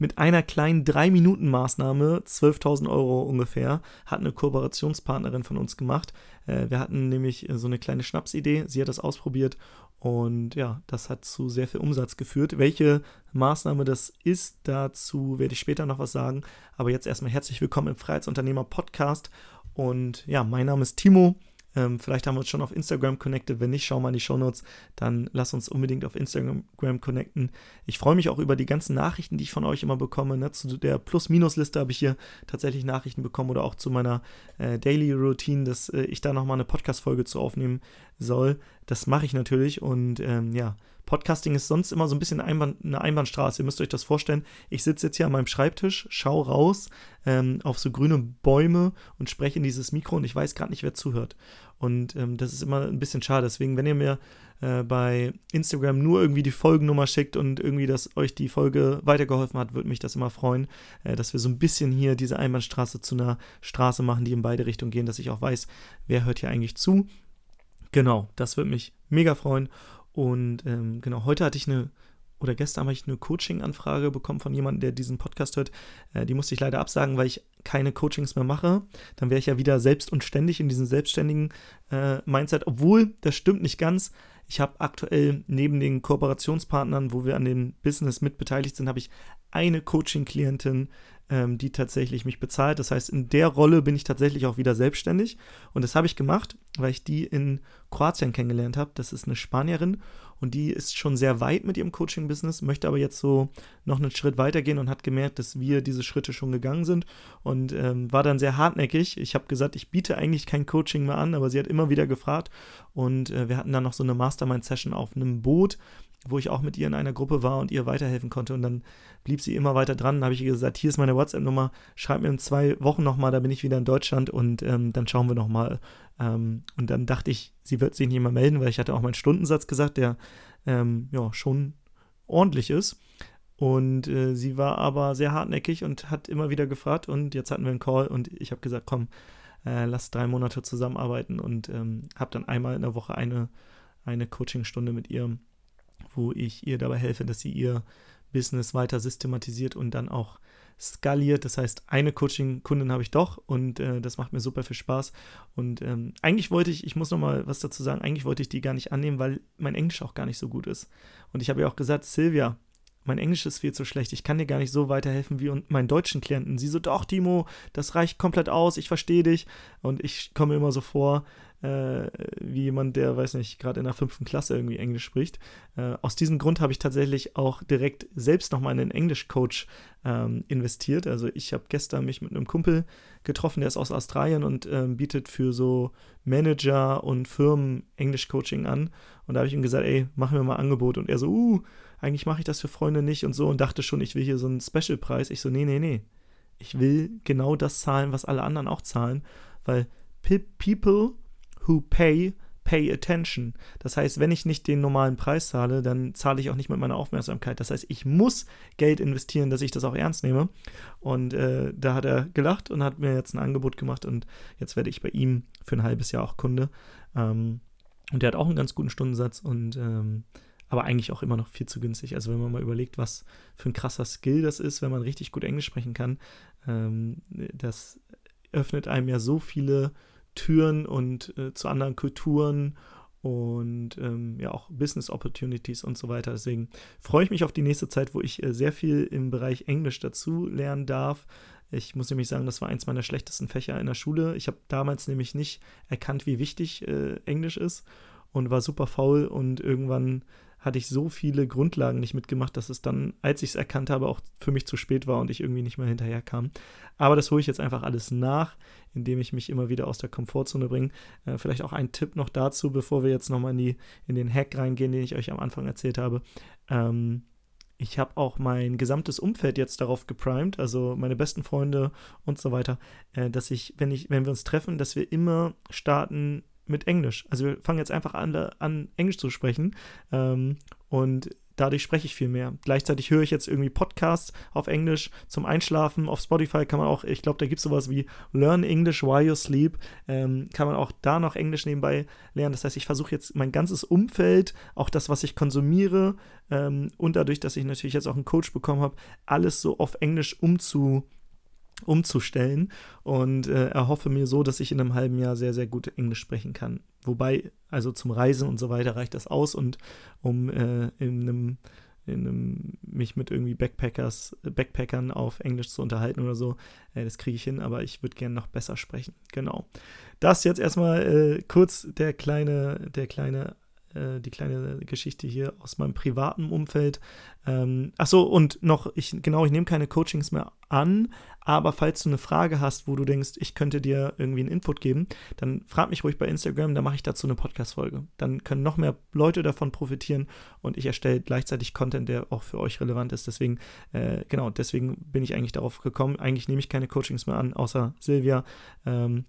mit einer kleinen 3-Minuten-Maßnahme, 12.000 Euro ungefähr, hat eine Kooperationspartnerin von uns gemacht. Äh, wir hatten nämlich so eine kleine Schnapsidee, sie hat das ausprobiert und ja, das hat zu sehr viel Umsatz geführt. Welche Maßnahme das ist, dazu werde ich später noch was sagen. Aber jetzt erstmal herzlich willkommen im Freiheitsunternehmer Podcast. Und ja, mein Name ist Timo. Ähm, vielleicht haben wir uns schon auf Instagram connected. Wenn nicht, schau mal in die Shownotes. Dann lass uns unbedingt auf Instagram connecten. Ich freue mich auch über die ganzen Nachrichten, die ich von euch immer bekomme. Ne? Zu der Plus-Minus-Liste habe ich hier tatsächlich Nachrichten bekommen oder auch zu meiner äh, Daily Routine, dass äh, ich da nochmal eine Podcast-Folge zu aufnehmen soll. Das mache ich natürlich und ähm, ja, Podcasting ist sonst immer so ein bisschen Einbahn, eine Einbahnstraße. Ihr müsst euch das vorstellen. Ich sitze jetzt hier an meinem Schreibtisch, schaue raus ähm, auf so grüne Bäume und spreche in dieses Mikro und ich weiß gerade nicht, wer zuhört. Und ähm, das ist immer ein bisschen schade. Deswegen, wenn ihr mir äh, bei Instagram nur irgendwie die Folgennummer schickt und irgendwie, dass euch die Folge weitergeholfen hat, würde mich das immer freuen, äh, dass wir so ein bisschen hier diese Einbahnstraße zu einer Straße machen, die in beide Richtungen gehen, dass ich auch weiß, wer hört hier eigentlich zu. Genau, das würde mich mega freuen. Und ähm, genau, heute hatte ich eine, oder gestern habe ich eine Coaching-Anfrage bekommen von jemandem, der diesen Podcast hört. Äh, die musste ich leider absagen, weil ich keine Coachings mehr mache. Dann wäre ich ja wieder selbst und ständig in diesem selbstständigen äh, Mindset. Obwohl, das stimmt nicht ganz. Ich habe aktuell neben den Kooperationspartnern, wo wir an dem Business mitbeteiligt sind, habe ich eine Coaching-Klientin, ähm, die tatsächlich mich bezahlt. Das heißt, in der Rolle bin ich tatsächlich auch wieder selbstständig. Und das habe ich gemacht, weil ich die in Kroatien kennengelernt habe. Das ist eine Spanierin und die ist schon sehr weit mit ihrem Coaching-Business, möchte aber jetzt so noch einen Schritt weitergehen und hat gemerkt, dass wir diese Schritte schon gegangen sind und ähm, war dann sehr hartnäckig. Ich habe gesagt, ich biete eigentlich kein Coaching mehr an, aber sie hat immer wieder gefragt und äh, wir hatten dann noch so eine Mastermind-Session auf einem Boot wo ich auch mit ihr in einer Gruppe war und ihr weiterhelfen konnte. Und dann blieb sie immer weiter dran. Dann habe ich ihr gesagt, hier ist meine WhatsApp-Nummer, schreib mir in zwei Wochen nochmal, da bin ich wieder in Deutschland und ähm, dann schauen wir nochmal. Ähm, und dann dachte ich, sie wird sich nicht mehr melden, weil ich hatte auch meinen Stundensatz gesagt, der ähm, ja schon ordentlich ist. Und äh, sie war aber sehr hartnäckig und hat immer wieder gefragt. Und jetzt hatten wir einen Call und ich habe gesagt, komm, äh, lass drei Monate zusammenarbeiten und ähm, habe dann einmal in der Woche eine, eine Coachingstunde mit ihr wo ich ihr dabei helfe, dass sie ihr Business weiter systematisiert und dann auch skaliert. Das heißt, eine Coaching-Kundin habe ich doch und äh, das macht mir super viel Spaß. Und ähm, eigentlich wollte ich, ich muss noch mal was dazu sagen, eigentlich wollte ich die gar nicht annehmen, weil mein Englisch auch gar nicht so gut ist. Und ich habe ja auch gesagt, Silvia, mein Englisch ist viel zu schlecht, ich kann dir gar nicht so weiterhelfen wie meinen deutschen Klienten. Sie so, doch, Timo, das reicht komplett aus, ich verstehe dich. Und ich komme immer so vor, äh, wie jemand, der, weiß nicht, gerade in der fünften Klasse irgendwie Englisch spricht. Äh, aus diesem Grund habe ich tatsächlich auch direkt selbst nochmal in einen Englisch-Coach ähm, investiert. Also ich habe gestern mich mit einem Kumpel getroffen, der ist aus Australien und ähm, bietet für so Manager und Firmen Englisch-Coaching an. Und da habe ich ihm gesagt, ey, mach mir mal ein Angebot. Und er so, uh, eigentlich mache ich das für Freunde nicht und so und dachte schon, ich will hier so einen Special-Preis. Ich so, nee, nee, nee. Ich will genau das zahlen, was alle anderen auch zahlen, weil people who pay, pay attention. Das heißt, wenn ich nicht den normalen Preis zahle, dann zahle ich auch nicht mit meiner Aufmerksamkeit. Das heißt, ich muss Geld investieren, dass ich das auch ernst nehme. Und äh, da hat er gelacht und hat mir jetzt ein Angebot gemacht und jetzt werde ich bei ihm für ein halbes Jahr auch Kunde. Ähm, und der hat auch einen ganz guten Stundensatz und ähm, aber eigentlich auch immer noch viel zu günstig. Also wenn man mal überlegt, was für ein krasser Skill das ist, wenn man richtig gut Englisch sprechen kann, ähm, das öffnet einem ja so viele Türen und äh, zu anderen Kulturen und ähm, ja auch Business Opportunities und so weiter. Deswegen freue ich mich auf die nächste Zeit, wo ich äh, sehr viel im Bereich Englisch dazu lernen darf. Ich muss nämlich sagen, das war eins meiner schlechtesten Fächer in der Schule. Ich habe damals nämlich nicht erkannt, wie wichtig äh, Englisch ist und war super faul und irgendwann hatte ich so viele Grundlagen nicht mitgemacht, dass es dann, als ich es erkannt habe, auch für mich zu spät war und ich irgendwie nicht mehr hinterherkam. Aber das hole ich jetzt einfach alles nach, indem ich mich immer wieder aus der Komfortzone bringe. Äh, vielleicht auch ein Tipp noch dazu, bevor wir jetzt nochmal in, in den Hack reingehen, den ich euch am Anfang erzählt habe. Ähm, ich habe auch mein gesamtes Umfeld jetzt darauf geprimed, also meine besten Freunde und so weiter, äh, dass ich, wenn ich, wenn wir uns treffen, dass wir immer starten mit Englisch. Also wir fangen jetzt einfach an, an Englisch zu sprechen. Ähm, und dadurch spreche ich viel mehr. Gleichzeitig höre ich jetzt irgendwie Podcasts auf Englisch zum Einschlafen. Auf Spotify kann man auch, ich glaube, da gibt es sowas wie Learn English while you sleep. Ähm, kann man auch da noch Englisch nebenbei lernen. Das heißt, ich versuche jetzt mein ganzes Umfeld, auch das, was ich konsumiere ähm, und dadurch, dass ich natürlich jetzt auch einen Coach bekommen habe, alles so auf Englisch umzu umzustellen und äh, erhoffe mir so, dass ich in einem halben Jahr sehr, sehr gut Englisch sprechen kann. Wobei, also zum Reisen und so weiter reicht das aus und um äh, in einem in einem, mich mit irgendwie Backpackers, Backpackern auf Englisch zu unterhalten oder so. Äh, das kriege ich hin, aber ich würde gerne noch besser sprechen. Genau. Das jetzt erstmal äh, kurz der kleine, der kleine äh, die kleine Geschichte hier aus meinem privaten Umfeld. Ähm, achso, und noch, ich, genau, ich nehme keine Coachings mehr an, aber falls du eine Frage hast, wo du denkst, ich könnte dir irgendwie einen Input geben, dann frag mich ruhig bei Instagram, da mache ich dazu eine Podcast-Folge. Dann können noch mehr Leute davon profitieren und ich erstelle gleichzeitig Content, der auch für euch relevant ist. Deswegen, äh, genau, deswegen bin ich eigentlich darauf gekommen. Eigentlich nehme ich keine Coachings mehr an, außer Silvia. Ähm,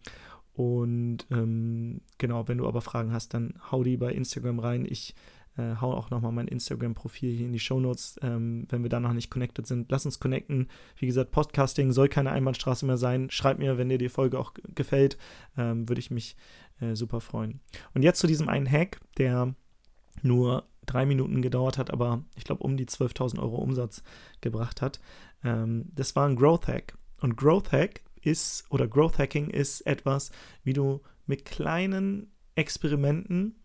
und ähm, genau, wenn du aber Fragen hast, dann hau die bei Instagram rein. Ich äh, hau auch nochmal mein Instagram-Profil hier in die Show Notes, ähm, wenn wir da noch nicht connected sind. Lass uns connecten. Wie gesagt, Podcasting soll keine Einbahnstraße mehr sein. Schreib mir, wenn dir die Folge auch gefällt. Ähm, Würde ich mich äh, super freuen. Und jetzt zu diesem einen Hack, der nur drei Minuten gedauert hat, aber ich glaube um die 12.000 Euro Umsatz gebracht hat. Ähm, das war ein Growth Hack. Und Growth Hack ist, oder Growth Hacking ist etwas, wie du mit kleinen Experimenten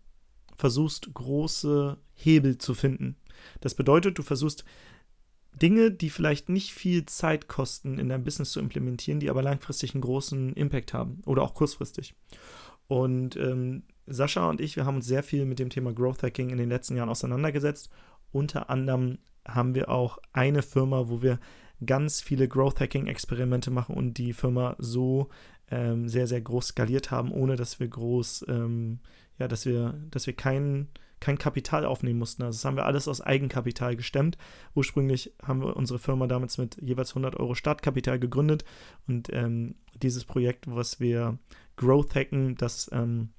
versuchst, große Hebel zu finden. Das bedeutet, du versuchst Dinge, die vielleicht nicht viel Zeit kosten, in deinem Business zu implementieren, die aber langfristig einen großen Impact haben oder auch kurzfristig. Und ähm, Sascha und ich, wir haben uns sehr viel mit dem Thema Growth Hacking in den letzten Jahren auseinandergesetzt. Unter anderem haben wir auch eine Firma, wo wir ganz viele Growth Hacking Experimente machen und die Firma so ähm, sehr, sehr groß skaliert haben, ohne dass wir groß, ähm, ja, dass wir, dass wir kein, kein Kapital aufnehmen mussten. Also das haben wir alles aus Eigenkapital gestemmt. Ursprünglich haben wir unsere Firma damals mit jeweils 100 Euro Startkapital gegründet und ähm, dieses Projekt, was wir Growth Hacken, das ähm,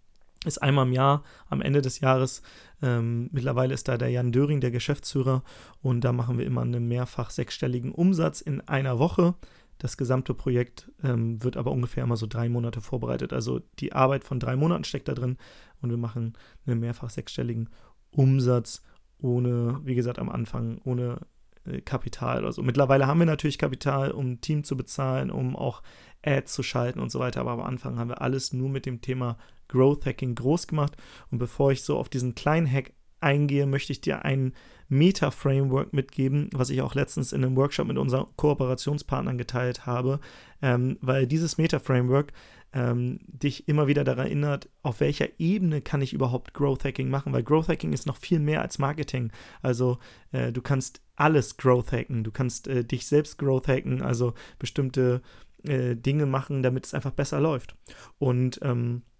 ist einmal im Jahr, am Ende des Jahres. Ähm, mittlerweile ist da der Jan Döring, der Geschäftsführer, und da machen wir immer einen mehrfach sechsstelligen Umsatz in einer Woche. Das gesamte Projekt ähm, wird aber ungefähr immer so drei Monate vorbereitet. Also die Arbeit von drei Monaten steckt da drin und wir machen einen mehrfach sechsstelligen Umsatz ohne, wie gesagt, am Anfang ohne äh, Kapital oder. Mittlerweile haben wir natürlich Kapital, um Team zu bezahlen, um auch Ads zu schalten und so weiter. Aber am Anfang haben wir alles nur mit dem Thema Growth Hacking groß gemacht. Und bevor ich so auf diesen kleinen Hack eingehe, möchte ich dir ein Meta-Framework mitgeben, was ich auch letztens in einem Workshop mit unseren Kooperationspartnern geteilt habe, ähm, weil dieses Meta-Framework ähm, dich immer wieder daran erinnert, auf welcher Ebene kann ich überhaupt Growth Hacking machen, weil Growth Hacking ist noch viel mehr als Marketing. Also äh, du kannst alles Growth hacken, du kannst äh, dich selbst Growth hacken, also bestimmte äh, Dinge machen, damit es einfach besser läuft. Und ähm, äh,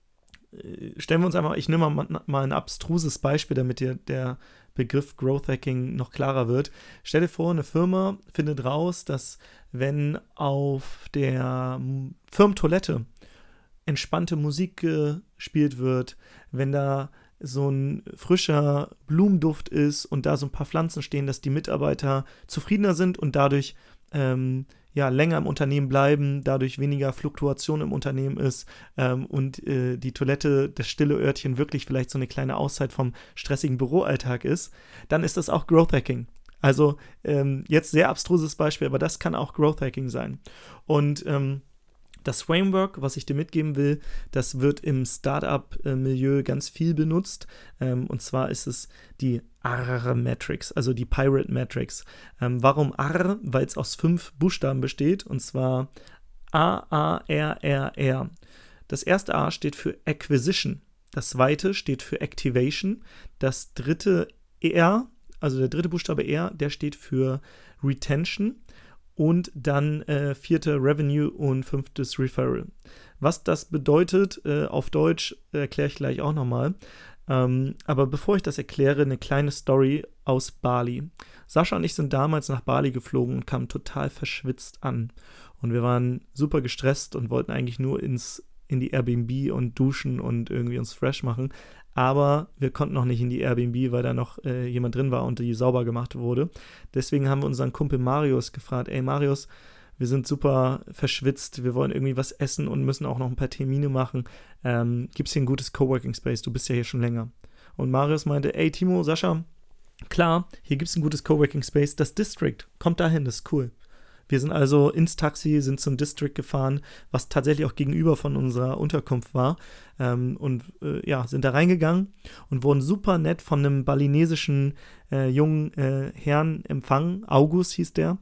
stellen wir uns einfach, ich nehme mal, mal ein abstruses Beispiel, damit dir der Begriff Growth Hacking noch klarer wird. Stell dir vor, eine Firma findet raus, dass wenn auf der Firmentoilette entspannte Musik gespielt wird, wenn da so ein frischer Blumenduft ist und da so ein paar Pflanzen stehen, dass die Mitarbeiter zufriedener sind und dadurch ähm, ja, länger im Unternehmen bleiben, dadurch weniger Fluktuation im Unternehmen ist ähm, und äh, die Toilette, das stille Örtchen wirklich vielleicht so eine kleine Auszeit vom stressigen Büroalltag ist, dann ist das auch Growth Hacking. Also ähm, jetzt sehr abstruses Beispiel, aber das kann auch Growth Hacking sein. Und ähm, das Framework, was ich dir mitgeben will, das wird im Startup-Milieu ganz viel benutzt. Ähm, und zwar ist es die AR-Matrix, also die Pirate Matrix. Ähm, warum AR? Weil es aus fünf Buchstaben besteht, und zwar A-A-R-R-R. Das erste A steht für Acquisition. Das zweite steht für Activation. Das dritte R, also der dritte Buchstabe R, der steht für Retention und dann äh, vierte Revenue und fünftes Referral. Was das bedeutet äh, auf Deutsch, erkläre ich gleich auch nochmal. Ähm, aber bevor ich das erkläre, eine kleine Story aus Bali. Sascha und ich sind damals nach Bali geflogen und kamen total verschwitzt an. Und wir waren super gestresst und wollten eigentlich nur ins in die Airbnb und duschen und irgendwie uns fresh machen. Aber wir konnten noch nicht in die Airbnb, weil da noch äh, jemand drin war und die sauber gemacht wurde. Deswegen haben wir unseren Kumpel Marius gefragt: Ey, Marius, wir sind super verschwitzt, wir wollen irgendwie was essen und müssen auch noch ein paar Termine machen. Ähm, Gibt es hier ein gutes Coworking Space? Du bist ja hier schon länger. Und Marius meinte: Ey, Timo, Sascha, klar, hier gibt es ein gutes Coworking Space. Das District, kommt dahin, das ist cool. Wir sind also ins Taxi, sind zum District gefahren, was tatsächlich auch gegenüber von unserer Unterkunft war. Ähm, und äh, ja, sind da reingegangen und wurden super nett von einem balinesischen äh, jungen äh, Herrn empfangen. August hieß der.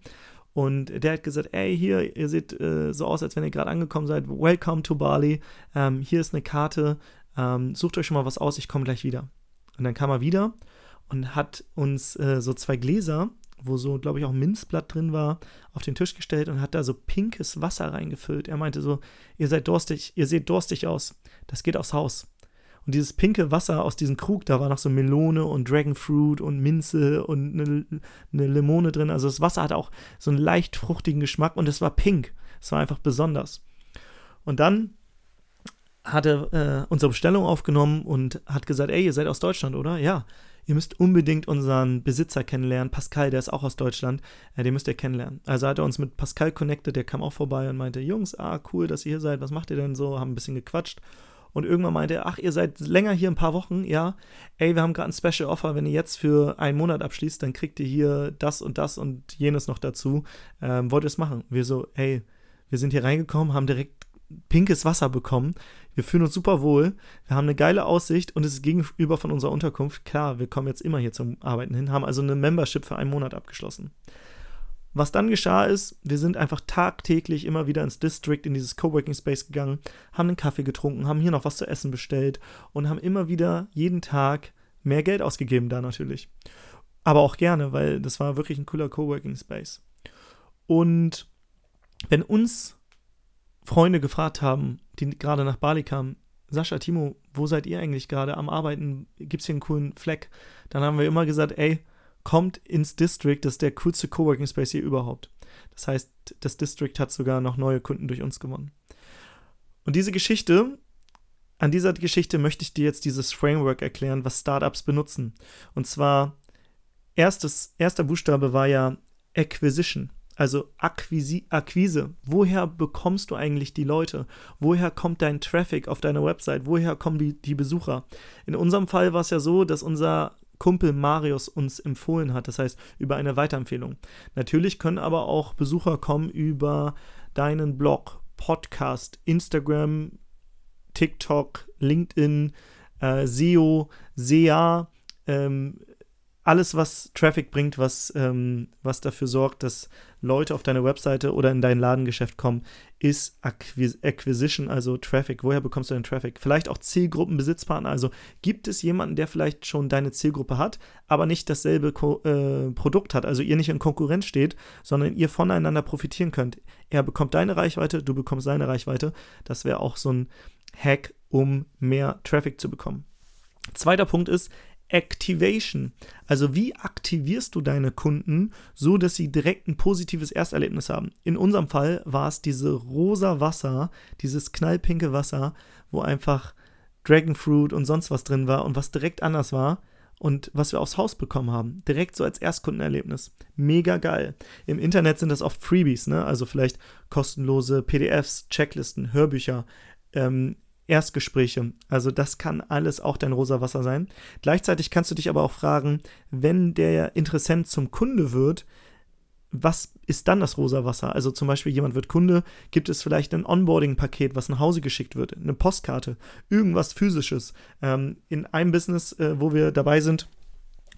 Und der hat gesagt, ey, hier, ihr seht äh, so aus, als wenn ihr gerade angekommen seid. Welcome to Bali. Ähm, hier ist eine Karte. Ähm, sucht euch schon mal was aus, ich komme gleich wieder. Und dann kam er wieder und hat uns äh, so zwei Gläser wo so, glaube ich, auch Minzblatt drin war, auf den Tisch gestellt und hat da so pinkes Wasser reingefüllt. Er meinte so, ihr seid durstig, ihr seht durstig aus. Das geht aufs Haus. Und dieses pinke Wasser aus diesem Krug, da war noch so Melone und Dragonfruit und Minze und eine, eine Limone drin. Also das Wasser hatte auch so einen leicht fruchtigen Geschmack und es war pink. Es war einfach besonders. Und dann hat er äh, unsere Bestellung aufgenommen und hat gesagt, ey, ihr seid aus Deutschland, oder? Ja ihr müsst unbedingt unseren Besitzer kennenlernen, Pascal, der ist auch aus Deutschland, äh, den müsst ihr kennenlernen. Also hat er uns mit Pascal connected, der kam auch vorbei und meinte, Jungs, ah, cool, dass ihr hier seid, was macht ihr denn so? Haben ein bisschen gequatscht. Und irgendwann meinte er, ach, ihr seid länger hier, ein paar Wochen, ja. Ey, wir haben gerade ein Special Offer, wenn ihr jetzt für einen Monat abschließt, dann kriegt ihr hier das und das und jenes noch dazu. Ähm, wollt ihr es machen? Wir so, ey, wir sind hier reingekommen, haben direkt pinkes Wasser bekommen. Wir fühlen uns super wohl. Wir haben eine geile Aussicht und es ist gegenüber von unserer Unterkunft. Klar, wir kommen jetzt immer hier zum Arbeiten hin, haben also eine Membership für einen Monat abgeschlossen. Was dann geschah ist, wir sind einfach tagtäglich immer wieder ins District, in dieses Coworking Space gegangen, haben einen Kaffee getrunken, haben hier noch was zu essen bestellt und haben immer wieder jeden Tag mehr Geld ausgegeben da natürlich. Aber auch gerne, weil das war wirklich ein cooler Coworking Space. Und wenn uns Freunde gefragt haben, die gerade nach Bali kamen, Sascha, Timo, wo seid ihr eigentlich gerade am Arbeiten? Gibt es hier einen coolen Fleck? Dann haben wir immer gesagt, ey, kommt ins District, das ist der coolste Coworking Space hier überhaupt. Das heißt, das District hat sogar noch neue Kunden durch uns gewonnen. Und diese Geschichte, an dieser Geschichte möchte ich dir jetzt dieses Framework erklären, was Startups benutzen. Und zwar, erstes, erster Buchstabe war ja Acquisition. Also Akquisi Akquise. Woher bekommst du eigentlich die Leute? Woher kommt dein Traffic auf deiner Website? Woher kommen die, die Besucher? In unserem Fall war es ja so, dass unser Kumpel Marius uns empfohlen hat, das heißt über eine Weiterempfehlung. Natürlich können aber auch Besucher kommen über deinen Blog, Podcast, Instagram, TikTok, LinkedIn, äh, SEO, SEA, ähm, alles, was Traffic bringt, was, ähm, was dafür sorgt, dass Leute auf deine Webseite oder in dein Ladengeschäft kommen, ist Acquis Acquisition, also Traffic. Woher bekommst du den Traffic? Vielleicht auch Zielgruppenbesitzpartner. Also gibt es jemanden, der vielleicht schon deine Zielgruppe hat, aber nicht dasselbe Ko äh, Produkt hat, also ihr nicht in Konkurrenz steht, sondern ihr voneinander profitieren könnt. Er bekommt deine Reichweite, du bekommst seine Reichweite. Das wäre auch so ein Hack, um mehr Traffic zu bekommen. Zweiter Punkt ist, Activation. Also wie aktivierst du deine Kunden, so dass sie direkt ein positives Ersterlebnis haben? In unserem Fall war es diese rosa Wasser, dieses knallpinke Wasser, wo einfach Dragonfruit und sonst was drin war und was direkt anders war und was wir aufs Haus bekommen haben. Direkt so als Erstkundenerlebnis. Mega geil. Im Internet sind das oft Freebies, ne? Also vielleicht kostenlose PDFs, Checklisten, Hörbücher, ähm, Erstgespräche. Also das kann alles auch dein rosa Wasser sein. Gleichzeitig kannst du dich aber auch fragen, wenn der Interessent zum Kunde wird, was ist dann das rosa Wasser? Also zum Beispiel jemand wird Kunde, gibt es vielleicht ein Onboarding-Paket, was nach Hause geschickt wird, eine Postkarte, irgendwas physisches. Ähm, in einem Business, äh, wo wir dabei sind,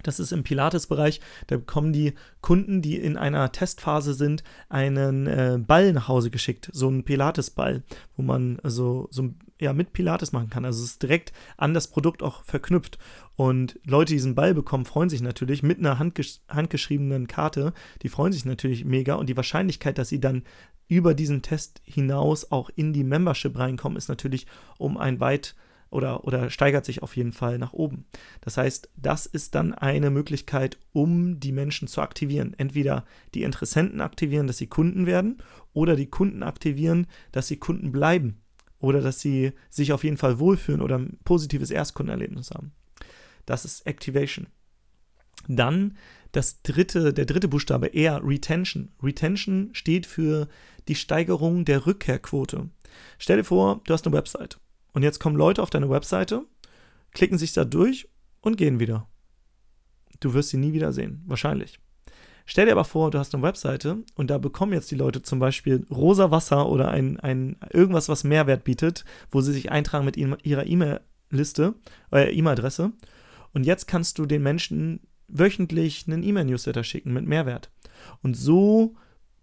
das ist im Pilates-Bereich. Da bekommen die Kunden, die in einer Testphase sind, einen äh, Ball nach Hause geschickt. So einen Pilates-Ball, wo man so, so ja, mit Pilates machen kann. Also es ist direkt an das Produkt auch verknüpft. Und Leute, die diesen Ball bekommen, freuen sich natürlich mit einer handgesch handgeschriebenen Karte. Die freuen sich natürlich mega. Und die Wahrscheinlichkeit, dass sie dann über diesen Test hinaus auch in die Membership reinkommen, ist natürlich um ein weit oder, oder steigert sich auf jeden Fall nach oben. Das heißt, das ist dann eine Möglichkeit, um die Menschen zu aktivieren. Entweder die Interessenten aktivieren, dass sie Kunden werden, oder die Kunden aktivieren, dass sie Kunden bleiben oder dass sie sich auf jeden Fall wohlfühlen oder ein positives Erstkundenerlebnis haben. Das ist Activation. Dann das dritte, der dritte Buchstabe, eher Retention. Retention steht für die Steigerung der Rückkehrquote. Stell dir vor, du hast eine Website und jetzt kommen Leute auf deine Webseite, klicken sich da durch und gehen wieder. Du wirst sie nie wieder sehen, wahrscheinlich. Stell dir aber vor, du hast eine Webseite und da bekommen jetzt die Leute zum Beispiel rosa Wasser oder ein, ein irgendwas, was Mehrwert bietet, wo sie sich eintragen mit ihrer E-Mail-Liste, äh, E-Mail-Adresse. Und jetzt kannst du den Menschen wöchentlich einen E-Mail-Newsletter schicken mit Mehrwert. Und so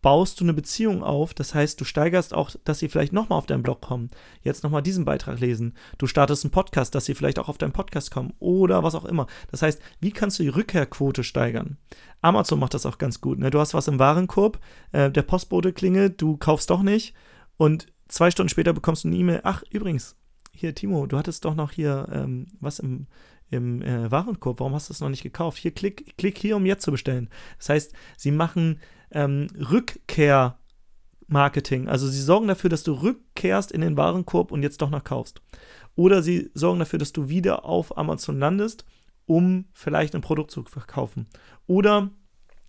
baust du eine Beziehung auf. Das heißt, du steigerst auch, dass sie vielleicht nochmal auf deinen Blog kommen, jetzt nochmal diesen Beitrag lesen. Du startest einen Podcast, dass sie vielleicht auch auf deinen Podcast kommen oder was auch immer. Das heißt, wie kannst du die Rückkehrquote steigern? Amazon macht das auch ganz gut. Ne? Du hast was im Warenkorb, äh, der Postbote klingelt, du kaufst doch nicht und zwei Stunden später bekommst du eine E-Mail. Ach, übrigens, hier, Timo, du hattest doch noch hier ähm, was im, im äh, Warenkorb. Warum hast du es noch nicht gekauft? Hier, klick, klick hier, um jetzt zu bestellen. Das heißt, sie machen ähm, Rückkehr-Marketing. Also sie sorgen dafür, dass du rückkehrst in den Warenkorb und jetzt doch noch kaufst. Oder sie sorgen dafür, dass du wieder auf Amazon landest, um vielleicht ein Produkt zu verkaufen. Oder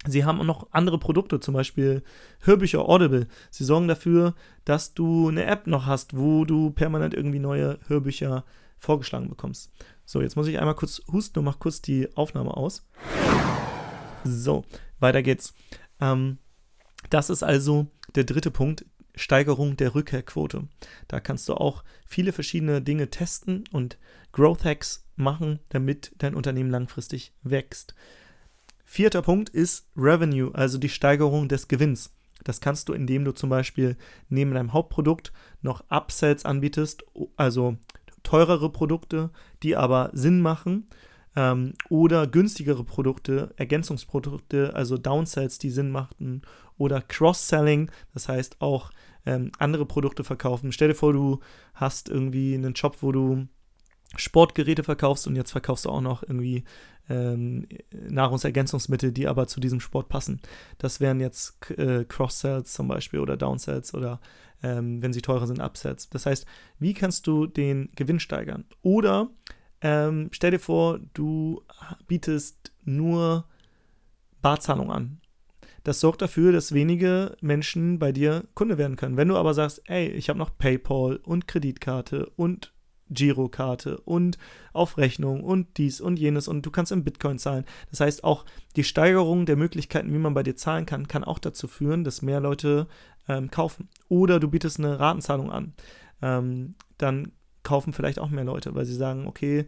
Sie haben auch noch andere Produkte, zum Beispiel Hörbücher Audible. Sie sorgen dafür, dass du eine App noch hast, wo du permanent irgendwie neue Hörbücher vorgeschlagen bekommst. So, jetzt muss ich einmal kurz husten und mach kurz die Aufnahme aus. So, weiter geht's. Ähm, das ist also der dritte Punkt, Steigerung der Rückkehrquote. Da kannst du auch viele verschiedene Dinge testen und Growth Hacks machen, damit dein Unternehmen langfristig wächst. Vierter Punkt ist Revenue, also die Steigerung des Gewinns. Das kannst du, indem du zum Beispiel neben deinem Hauptprodukt noch Upsells anbietest, also teurere Produkte, die aber Sinn machen ähm, oder günstigere Produkte, Ergänzungsprodukte, also Downsells, die Sinn machten oder Cross-Selling, das heißt auch ähm, andere Produkte verkaufen. Stell dir vor, du hast irgendwie einen Job, wo du Sportgeräte verkaufst und jetzt verkaufst du auch noch irgendwie ähm, Nahrungsergänzungsmittel, die aber zu diesem Sport passen. Das wären jetzt äh, Cross-Sells zum Beispiel oder Downsells oder ähm, wenn sie teurer sind, Upsells. Das heißt, wie kannst du den Gewinn steigern? Oder ähm, stell dir vor, du bietest nur Barzahlung an. Das sorgt dafür, dass wenige Menschen bei dir Kunde werden können. Wenn du aber sagst, ey, ich habe noch PayPal und Kreditkarte und Girokarte und auf Rechnung und dies und jenes und du kannst in Bitcoin zahlen. Das heißt, auch die Steigerung der Möglichkeiten, wie man bei dir zahlen kann, kann auch dazu führen, dass mehr Leute ähm, kaufen. Oder du bietest eine Ratenzahlung an. Ähm, dann kaufen vielleicht auch mehr Leute, weil sie sagen, okay,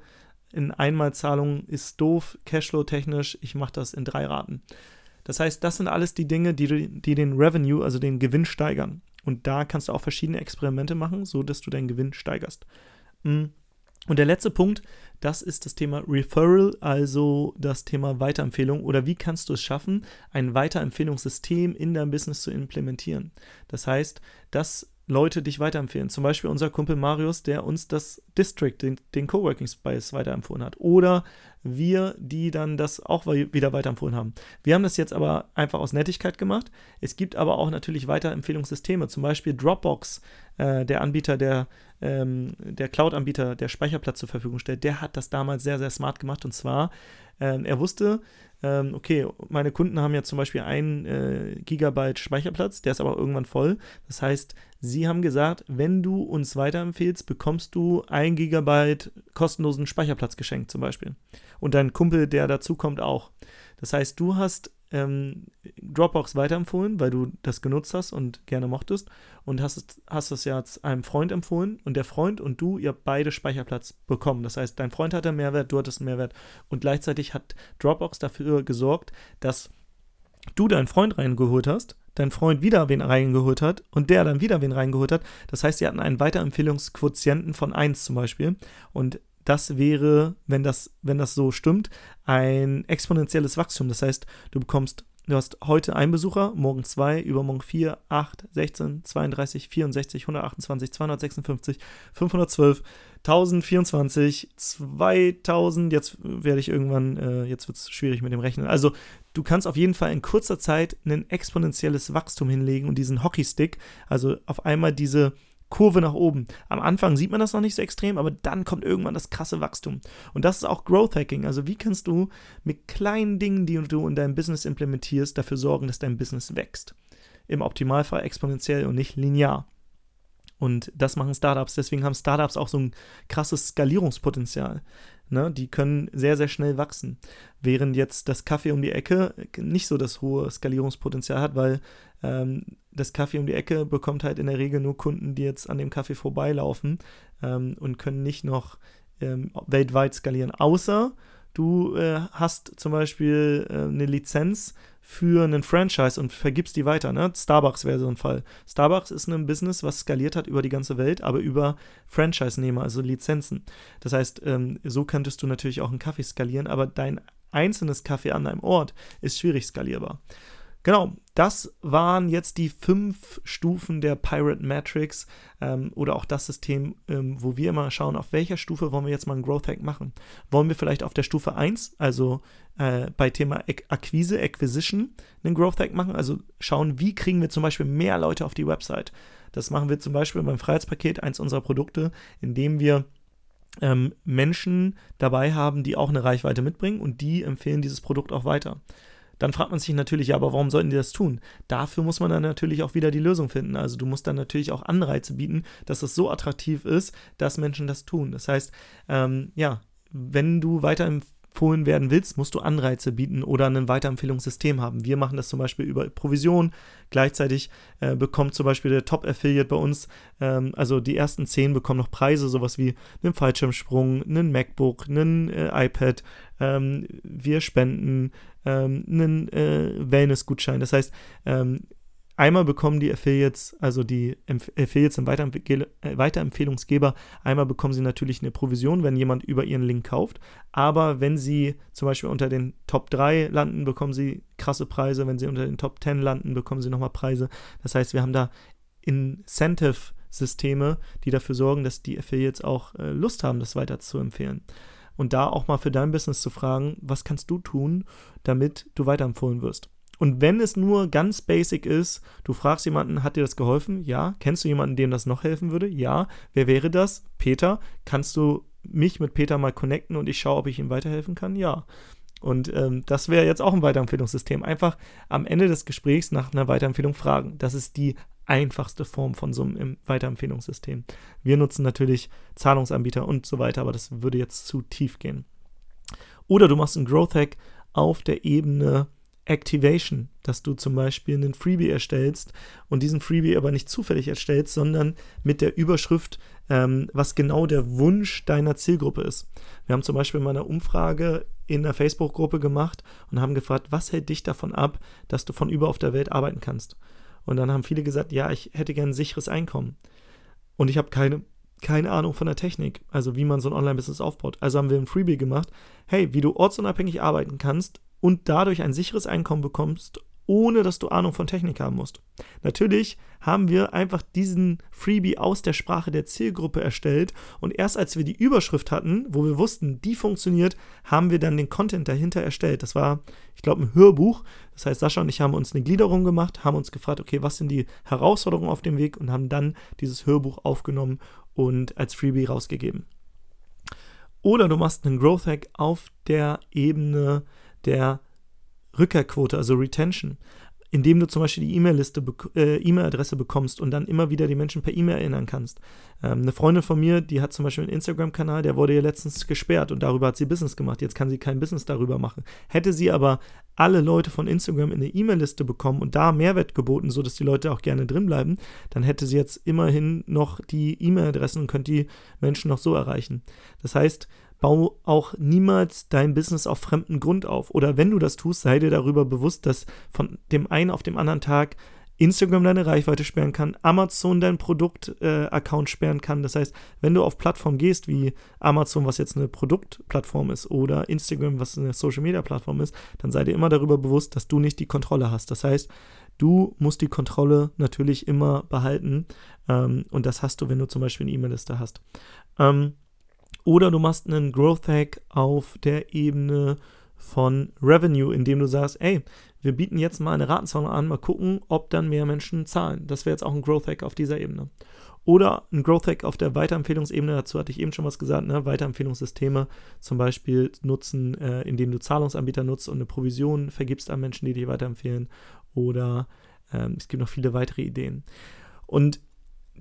in Einmalzahlung ist doof, Cashflow-technisch, ich mache das in drei Raten. Das heißt, das sind alles die Dinge, die, die den Revenue, also den Gewinn steigern. Und da kannst du auch verschiedene Experimente machen, so dass du deinen Gewinn steigerst. Mm. Und der letzte Punkt, das ist das Thema Referral, also das Thema Weiterempfehlung oder wie kannst du es schaffen, ein Weiterempfehlungssystem in deinem Business zu implementieren. Das heißt, dass Leute dich weiterempfehlen. Zum Beispiel unser Kumpel Marius, der uns das District, den, den Coworking Space weiterempfohlen hat. Oder wir, die dann das auch wieder weiterempfohlen haben. Wir haben das jetzt aber einfach aus Nettigkeit gemacht. Es gibt aber auch natürlich Weiterempfehlungssysteme. Zum Beispiel Dropbox, äh, der Anbieter, der, ähm, der Cloud-Anbieter, der Speicherplatz zur Verfügung stellt, der hat das damals sehr, sehr smart gemacht. Und zwar, ähm, er wusste, ähm, okay, meine Kunden haben ja zum Beispiel ein äh, Gigabyte Speicherplatz, der ist aber irgendwann voll. Das heißt, sie haben gesagt, wenn du uns weiterempfehlst, bekommst du ein Gigabyte kostenlosen Speicherplatz geschenkt zum Beispiel. Und dein Kumpel, der dazukommt, auch. Das heißt, du hast ähm, Dropbox weiterempfohlen, weil du das genutzt hast und gerne mochtest und hast es, hast es ja einem Freund empfohlen und der Freund und du, ihr habt beide Speicherplatz bekommen. Das heißt, dein Freund hatte Mehrwert, du hattest einen Mehrwert und gleichzeitig hat Dropbox dafür gesorgt, dass du deinen Freund reingeholt hast, dein Freund wieder wen reingeholt hat und der dann wieder wen reingeholt hat. Das heißt, sie hatten einen Weiterempfehlungsquotienten von 1 zum Beispiel und das wäre, wenn das, wenn das so stimmt, ein exponentielles Wachstum. Das heißt, du bekommst, du hast heute einen Besucher, morgen zwei, übermorgen vier, acht, 16, 32, 64, 128, 256, 512, 1024, 2000. Jetzt werde ich irgendwann, äh, jetzt wird es schwierig mit dem Rechnen. Also, du kannst auf jeden Fall in kurzer Zeit ein exponentielles Wachstum hinlegen und diesen Hockeystick, also auf einmal diese Kurve nach oben. Am Anfang sieht man das noch nicht so extrem, aber dann kommt irgendwann das krasse Wachstum. Und das ist auch Growth Hacking. Also wie kannst du mit kleinen Dingen, die du in deinem Business implementierst, dafür sorgen, dass dein Business wächst. Im Optimalfall exponentiell und nicht linear. Und das machen Startups. Deswegen haben Startups auch so ein krasses Skalierungspotenzial. Ne? Die können sehr, sehr schnell wachsen. Während jetzt das Kaffee um die Ecke nicht so das hohe Skalierungspotenzial hat, weil ähm, das Kaffee um die Ecke bekommt halt in der Regel nur Kunden, die jetzt an dem Kaffee vorbeilaufen ähm, und können nicht noch ähm, weltweit skalieren. Außer du äh, hast zum Beispiel äh, eine Lizenz für einen Franchise und vergibst die weiter. Ne? Starbucks wäre so ein Fall. Starbucks ist ein Business, was skaliert hat über die ganze Welt, aber über Franchise-Nehmer, also Lizenzen. Das heißt, ähm, so könntest du natürlich auch einen Kaffee skalieren, aber dein einzelnes Kaffee an deinem Ort ist schwierig skalierbar. Genau, das waren jetzt die fünf Stufen der Pirate Matrix ähm, oder auch das System, ähm, wo wir immer schauen, auf welcher Stufe wollen wir jetzt mal einen Growth Hack machen. Wollen wir vielleicht auf der Stufe 1, also äh, bei Thema Akquise, Acquisition, einen Growth Hack machen? Also schauen, wie kriegen wir zum Beispiel mehr Leute auf die Website? Das machen wir zum Beispiel beim Freiheitspaket, eins unserer Produkte, indem wir ähm, Menschen dabei haben, die auch eine Reichweite mitbringen und die empfehlen dieses Produkt auch weiter dann fragt man sich natürlich, ja, aber warum sollten die das tun? Dafür muss man dann natürlich auch wieder die Lösung finden. Also du musst dann natürlich auch Anreize bieten, dass es so attraktiv ist, dass Menschen das tun. Das heißt, ähm, ja, wenn du weiter im empfohlen werden willst, musst du Anreize bieten oder ein Weiterempfehlungssystem haben. Wir machen das zum Beispiel über Provision. Gleichzeitig äh, bekommt zum Beispiel der Top-Affiliate bei uns, ähm, also die ersten zehn bekommen noch Preise, sowas wie einen Fallschirmsprung, einen MacBook, einen äh, iPad. Ähm, wir spenden ähm, einen äh, Wellness-Gutschein. Das heißt, ähm, Einmal bekommen die Affiliates, also die Affiliates und äh, Weiterempfehlungsgeber, einmal bekommen sie natürlich eine Provision, wenn jemand über ihren Link kauft. Aber wenn sie zum Beispiel unter den Top 3 landen, bekommen sie krasse Preise. Wenn sie unter den Top 10 landen, bekommen sie nochmal Preise. Das heißt, wir haben da Incentive-Systeme, die dafür sorgen, dass die Affiliates auch äh, Lust haben, das weiter zu empfehlen. Und da auch mal für dein Business zu fragen, was kannst du tun, damit du weiterempfohlen wirst. Und wenn es nur ganz basic ist, du fragst jemanden, hat dir das geholfen? Ja. Kennst du jemanden, dem das noch helfen würde? Ja. Wer wäre das? Peter. Kannst du mich mit Peter mal connecten und ich schaue, ob ich ihm weiterhelfen kann? Ja. Und ähm, das wäre jetzt auch ein Weiterempfehlungssystem. Einfach am Ende des Gesprächs nach einer Weiterempfehlung fragen. Das ist die einfachste Form von so einem Weiterempfehlungssystem. Wir nutzen natürlich Zahlungsanbieter und so weiter, aber das würde jetzt zu tief gehen. Oder du machst einen Growth Hack auf der Ebene Activation, dass du zum Beispiel einen Freebie erstellst und diesen Freebie aber nicht zufällig erstellst, sondern mit der Überschrift, ähm, was genau der Wunsch deiner Zielgruppe ist. Wir haben zum Beispiel mal eine Umfrage in der Facebook-Gruppe gemacht und haben gefragt, was hält dich davon ab, dass du von über auf der Welt arbeiten kannst? Und dann haben viele gesagt, ja, ich hätte gern ein sicheres Einkommen. Und ich habe keine, keine Ahnung von der Technik, also wie man so ein Online-Business aufbaut. Also haben wir ein Freebie gemacht, hey, wie du ortsunabhängig arbeiten kannst und dadurch ein sicheres Einkommen bekommst, ohne dass du Ahnung von Technik haben musst. Natürlich haben wir einfach diesen Freebie aus der Sprache der Zielgruppe erstellt und erst als wir die Überschrift hatten, wo wir wussten, die funktioniert, haben wir dann den Content dahinter erstellt. Das war, ich glaube, ein Hörbuch. Das heißt, Sascha und ich haben uns eine Gliederung gemacht, haben uns gefragt, okay, was sind die Herausforderungen auf dem Weg und haben dann dieses Hörbuch aufgenommen und als Freebie rausgegeben. Oder du machst einen Growth Hack auf der Ebene der Rückkehrquote, also Retention, indem du zum Beispiel die E-Mail-Liste, äh, E-Mail-Adresse bekommst und dann immer wieder die Menschen per E-Mail erinnern kannst. Ähm, eine Freundin von mir, die hat zum Beispiel einen Instagram-Kanal, der wurde ja letztens gesperrt und darüber hat sie Business gemacht. Jetzt kann sie kein Business darüber machen. Hätte sie aber alle Leute von Instagram in eine E-Mail-Liste bekommen und da Mehrwert geboten, sodass die Leute auch gerne drin bleiben, dann hätte sie jetzt immerhin noch die E-Mail-Adressen und könnte die Menschen noch so erreichen. Das heißt, bau auch niemals dein Business auf fremden Grund auf. Oder wenn du das tust, sei dir darüber bewusst, dass von dem einen auf dem anderen Tag Instagram deine Reichweite sperren kann, Amazon dein Produkt-Account äh, sperren kann. Das heißt, wenn du auf Plattformen gehst, wie Amazon, was jetzt eine Produktplattform ist, oder Instagram, was eine Social-Media-Plattform ist, dann sei dir immer darüber bewusst, dass du nicht die Kontrolle hast. Das heißt, du musst die Kontrolle natürlich immer behalten. Ähm, und das hast du, wenn du zum Beispiel eine E-Mail-Liste hast. Ähm, oder du machst einen Growth Hack auf der Ebene von Revenue, indem du sagst, ey, wir bieten jetzt mal eine Ratenzahlung an, mal gucken, ob dann mehr Menschen zahlen. Das wäre jetzt auch ein Growth Hack auf dieser Ebene. Oder ein Growth Hack auf der Weiterempfehlungsebene, dazu hatte ich eben schon was gesagt, ne? Weiterempfehlungssysteme zum Beispiel nutzen, äh, indem du Zahlungsanbieter nutzt und eine Provision vergibst an Menschen, die dich weiterempfehlen. Oder ähm, es gibt noch viele weitere Ideen. Und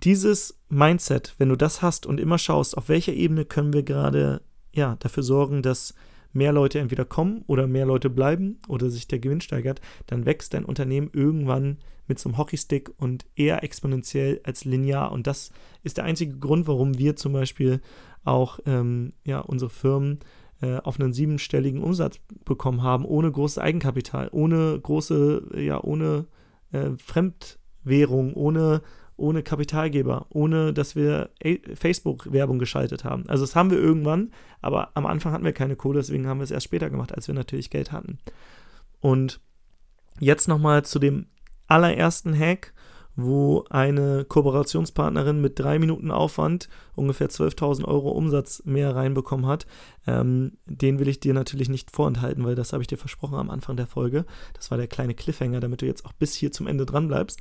dieses Mindset, wenn du das hast und immer schaust, auf welcher Ebene können wir gerade ja, dafür sorgen, dass mehr Leute entweder kommen oder mehr Leute bleiben oder sich der Gewinn steigert, dann wächst dein Unternehmen irgendwann mit so einem Hockeystick und eher exponentiell als linear. Und das ist der einzige Grund, warum wir zum Beispiel auch ähm, ja, unsere Firmen äh, auf einen siebenstelligen Umsatz bekommen haben, ohne großes Eigenkapital, ohne große, ja, ohne äh, Fremdwährung, ohne ohne Kapitalgeber, ohne dass wir Facebook-Werbung geschaltet haben. Also das haben wir irgendwann, aber am Anfang hatten wir keine Kohle, deswegen haben wir es erst später gemacht, als wir natürlich Geld hatten. Und jetzt nochmal zu dem allerersten Hack, wo eine Kooperationspartnerin mit drei Minuten Aufwand ungefähr 12.000 Euro Umsatz mehr reinbekommen hat. Ähm, den will ich dir natürlich nicht vorenthalten, weil das habe ich dir versprochen am Anfang der Folge. Das war der kleine Cliffhanger, damit du jetzt auch bis hier zum Ende dran bleibst.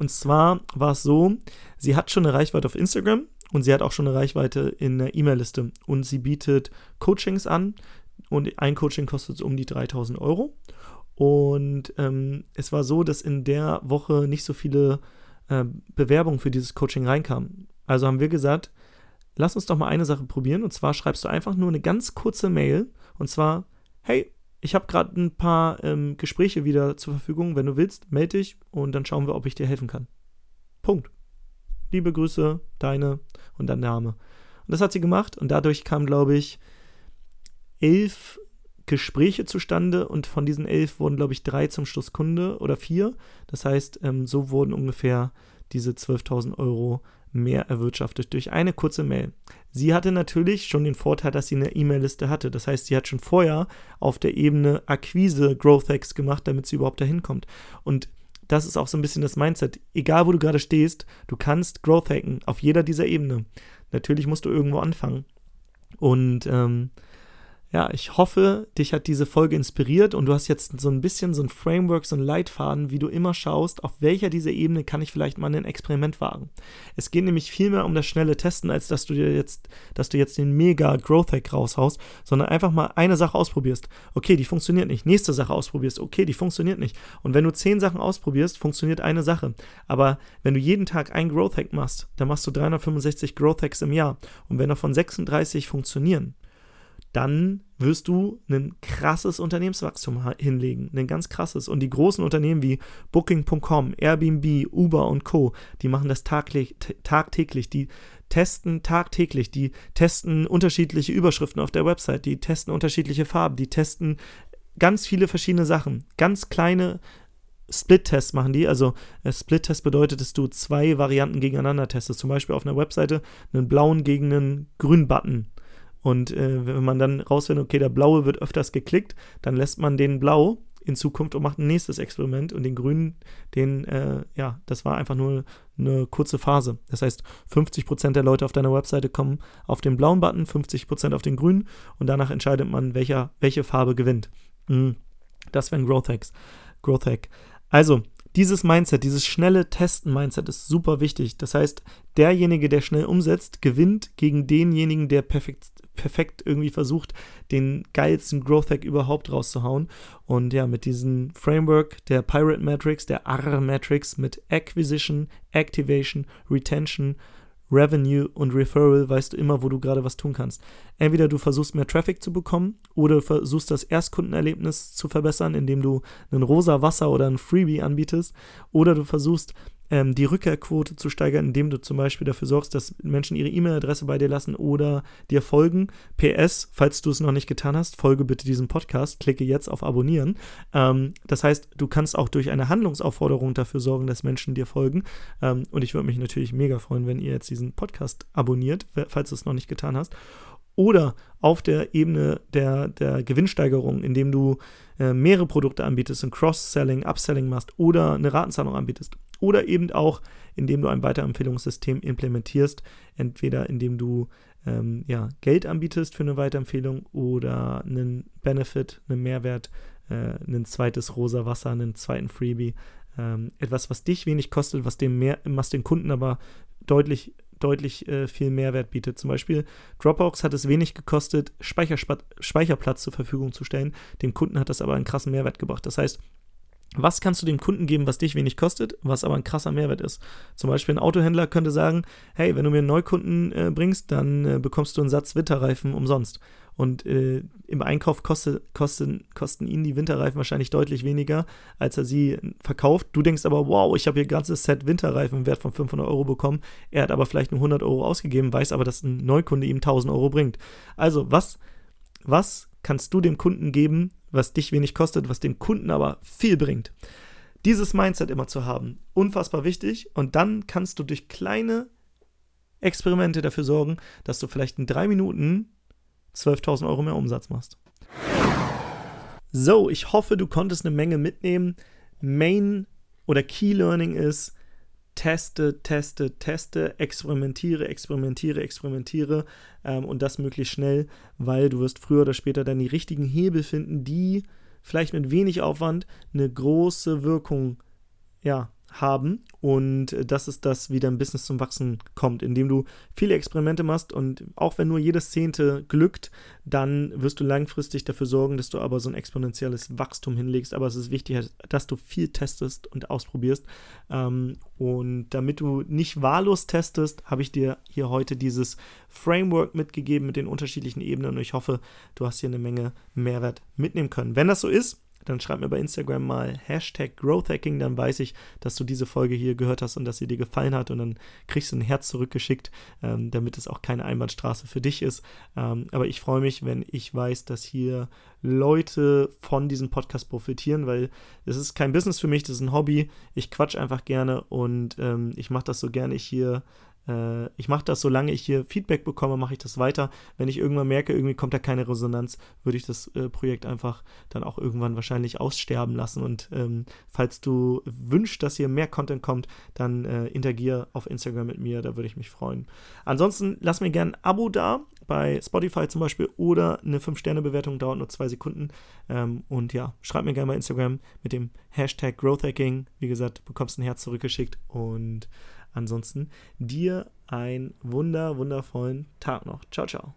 Und zwar war es so, sie hat schon eine Reichweite auf Instagram und sie hat auch schon eine Reichweite in der E-Mail-Liste. Und sie bietet Coachings an und ein Coaching kostet um die 3000 Euro. Und ähm, es war so, dass in der Woche nicht so viele äh, Bewerbungen für dieses Coaching reinkamen. Also haben wir gesagt, lass uns doch mal eine Sache probieren. Und zwar schreibst du einfach nur eine ganz kurze Mail. Und zwar, hey, ich habe gerade ein paar ähm, Gespräche wieder zur Verfügung. Wenn du willst, melde dich und dann schauen wir, ob ich dir helfen kann. Punkt. Liebe Grüße, deine und dein Name. Und das hat sie gemacht und dadurch kamen, glaube ich, elf Gespräche zustande und von diesen elf wurden, glaube ich, drei zum Schluss Kunde oder vier. Das heißt, ähm, so wurden ungefähr diese 12.000 Euro mehr erwirtschaftet durch eine kurze Mail. Sie hatte natürlich schon den Vorteil, dass sie eine E-Mail-Liste hatte. Das heißt, sie hat schon vorher auf der Ebene Akquise Growth Hacks gemacht, damit sie überhaupt dahin kommt. Und das ist auch so ein bisschen das Mindset. Egal, wo du gerade stehst, du kannst Growth hacken auf jeder dieser Ebene. Natürlich musst du irgendwo anfangen. Und ähm, ja, ich hoffe, dich hat diese Folge inspiriert und du hast jetzt so ein bisschen so ein Framework, so ein Leitfaden, wie du immer schaust, auf welcher dieser Ebene kann ich vielleicht mal ein Experiment wagen. Es geht nämlich viel mehr um das schnelle Testen, als dass du dir jetzt, dass du jetzt den mega Growth Hack raushaust, sondern einfach mal eine Sache ausprobierst. Okay, die funktioniert nicht. Nächste Sache ausprobierst. Okay, die funktioniert nicht. Und wenn du zehn Sachen ausprobierst, funktioniert eine Sache. Aber wenn du jeden Tag einen Growth Hack machst, dann machst du 365 Growth Hacks im Jahr. Und wenn davon 36 funktionieren, dann wirst du ein krasses Unternehmenswachstum hinlegen, ein ganz krasses. Und die großen Unternehmen wie Booking.com, Airbnb, Uber und Co., die machen das tagtäglich, tagtäglich, die testen tagtäglich, die testen unterschiedliche Überschriften auf der Website, die testen unterschiedliche Farben, die testen ganz viele verschiedene Sachen, ganz kleine Split-Tests machen die. Also äh, Split-Test bedeutet, dass du zwei Varianten gegeneinander testest. Zum Beispiel auf einer Webseite einen blauen gegen einen grünen Button und äh, wenn man dann rausfindet, okay, der blaue wird öfters geklickt, dann lässt man den blau in Zukunft und macht ein nächstes Experiment und den grünen, den, äh, ja, das war einfach nur eine kurze Phase. Das heißt, 50% der Leute auf deiner Webseite kommen auf den blauen Button, 50% auf den grünen und danach entscheidet man, welcher, welche Farbe gewinnt. Mhm. Das wären Growth Hacks. Growth Hack. Also, dieses Mindset, dieses schnelle Testen-Mindset ist super wichtig. Das heißt, derjenige, der schnell umsetzt, gewinnt gegen denjenigen, der perfekt, perfekt irgendwie versucht, den geilsten Growth Hack überhaupt rauszuhauen. Und ja, mit diesem Framework der Pirate Matrix, der AR Matrix mit Acquisition, Activation, Retention, Revenue und Referral weißt du immer, wo du gerade was tun kannst. Entweder du versuchst mehr Traffic zu bekommen oder versuchst das Erstkundenerlebnis zu verbessern, indem du einen rosa Wasser oder ein Freebie anbietest, oder du versuchst ähm, die Rückkehrquote zu steigern, indem du zum Beispiel dafür sorgst, dass Menschen ihre E-Mail-Adresse bei dir lassen oder dir folgen. PS, falls du es noch nicht getan hast, folge bitte diesem Podcast, klicke jetzt auf Abonnieren. Ähm, das heißt, du kannst auch durch eine Handlungsaufforderung dafür sorgen, dass Menschen dir folgen. Ähm, und ich würde mich natürlich mega freuen, wenn ihr jetzt diesen Podcast abonniert, falls du es noch nicht getan hast oder auf der Ebene der, der Gewinnsteigerung, indem du äh, mehrere Produkte anbietest, ein Cross-Selling, Upselling machst oder eine Ratenzahlung anbietest. Oder eben auch, indem du ein Weiterempfehlungssystem implementierst, entweder indem du ähm, ja, Geld anbietest für eine Weiterempfehlung oder einen Benefit, einen Mehrwert, äh, ein zweites rosa Wasser, einen zweiten Freebie. Ähm, etwas, was dich wenig kostet, was dem, mehr, was den Kunden aber deutlich deutlich äh, viel Mehrwert bietet. Zum Beispiel Dropbox hat es wenig gekostet, Speicherplatz zur Verfügung zu stellen. Dem Kunden hat das aber einen krassen Mehrwert gebracht. Das heißt, was kannst du dem Kunden geben, was dich wenig kostet, was aber ein krasser Mehrwert ist? Zum Beispiel ein Autohändler könnte sagen, hey, wenn du mir einen Neukunden äh, bringst, dann äh, bekommst du einen Satz Winterreifen umsonst. Und äh, im Einkauf koste, kosten, kosten ihn die Winterreifen wahrscheinlich deutlich weniger, als er sie verkauft. Du denkst aber, wow, ich habe hier ein ganzes Set Winterreifen im Wert von 500 Euro bekommen. Er hat aber vielleicht nur 100 Euro ausgegeben, weiß aber, dass ein Neukunde ihm 1000 Euro bringt. Also, was, was kannst du dem Kunden geben, was dich wenig kostet, was dem Kunden aber viel bringt? Dieses Mindset immer zu haben, unfassbar wichtig. Und dann kannst du durch kleine Experimente dafür sorgen, dass du vielleicht in drei Minuten 12.000 Euro mehr Umsatz machst. So, ich hoffe, du konntest eine Menge mitnehmen. Main oder Key Learning ist, teste, teste, teste, experimentiere, experimentiere, experimentiere ähm, und das möglichst schnell, weil du wirst früher oder später dann die richtigen Hebel finden, die vielleicht mit wenig Aufwand eine große Wirkung ja, haben und das ist das, wie dein Business zum Wachsen kommt, indem du viele Experimente machst und auch wenn nur jedes Zehnte glückt, dann wirst du langfristig dafür sorgen, dass du aber so ein exponentielles Wachstum hinlegst, aber es ist wichtig, dass du viel testest und ausprobierst. Ähm, und damit du nicht wahllos testest, habe ich dir hier heute dieses Framework mitgegeben mit den unterschiedlichen Ebenen. Und ich hoffe, du hast hier eine Menge Mehrwert mitnehmen können. Wenn das so ist, dann schreib mir bei Instagram mal Hashtag GrowthHacking, dann weiß ich, dass du diese Folge hier gehört hast und dass sie dir gefallen hat und dann kriegst du ein Herz zurückgeschickt, ähm, damit es auch keine Einbahnstraße für dich ist. Ähm, aber ich freue mich, wenn ich weiß, dass hier Leute von diesem Podcast profitieren, weil es ist kein Business für mich, das ist ein Hobby. Ich quatsch einfach gerne und ähm, ich mache das so gerne ich hier äh, ich mache das, solange ich hier Feedback bekomme, mache ich das weiter. Wenn ich irgendwann merke, irgendwie kommt da keine Resonanz, würde ich das äh, Projekt einfach dann auch irgendwann wahrscheinlich aussterben lassen. Und ähm, falls du wünschst, dass hier mehr Content kommt, dann äh, interagier auf Instagram mit mir, da würde ich mich freuen. Ansonsten lass mir gerne ein Abo da, bei Spotify zum Beispiel, oder eine 5-Sterne-Bewertung, dauert nur zwei Sekunden. Ähm, und ja, schreib mir gerne bei Instagram mit dem Hashtag GrowthHacking. Wie gesagt, bekommst ein Herz zurückgeschickt und Ansonsten dir einen wunder, wundervollen Tag noch. Ciao, ciao.